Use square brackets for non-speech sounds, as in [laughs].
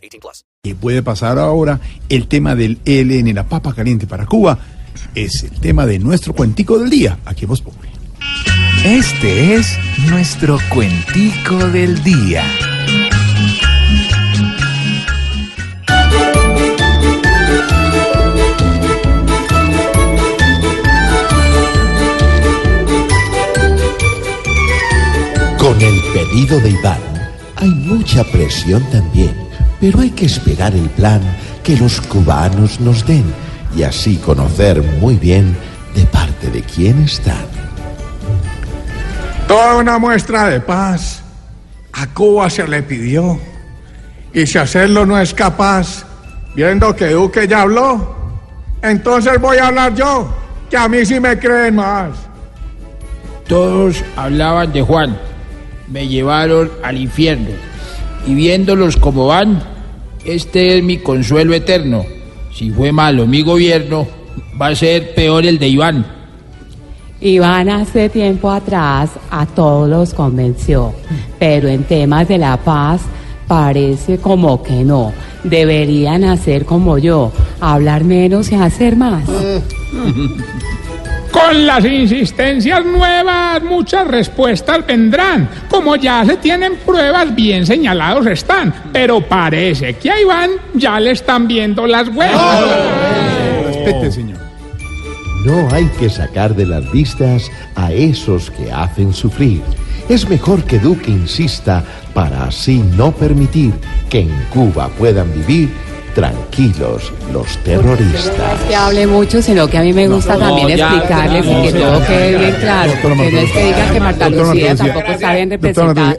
18 plus. que puede pasar ahora, el tema del ELN, la papa caliente para Cuba, es el tema de nuestro cuentico del día, aquí en Voz Populi. Este es nuestro cuentico del día. Con el pedido de Iván hay mucha presión también, pero hay que esperar el plan que los cubanos nos den y así conocer muy bien de parte de quién están. Toda una muestra de paz a Cuba se le pidió. Y si hacerlo no es capaz, viendo que Duque ya habló, entonces voy a hablar yo, que a mí sí me creen más. Todos hablaban de Juan, me llevaron al infierno, y viéndolos como van, este es mi consuelo eterno. Si fue malo mi gobierno, va a ser peor el de Iván. Iván hace tiempo atrás a todos los convenció, pero en temas de la paz parece como que no. Deberían hacer como yo, hablar menos y hacer más. [laughs] Con las insistencias nuevas, muchas respuestas vendrán. Como ya se tienen pruebas, bien señalados están. Pero parece que a Iván ya le están viendo las huevas. Respete, señor. No hay que sacar de las vistas a esos que hacen sufrir. Es mejor que Duque insista para así no permitir que en Cuba puedan vivir tranquilos los terroristas. que hable mucho, sino que a mí me gusta también ya, explicarles y que todo quede bien claro. Que no es que digan que Marta Lucía tampoco está bien representada.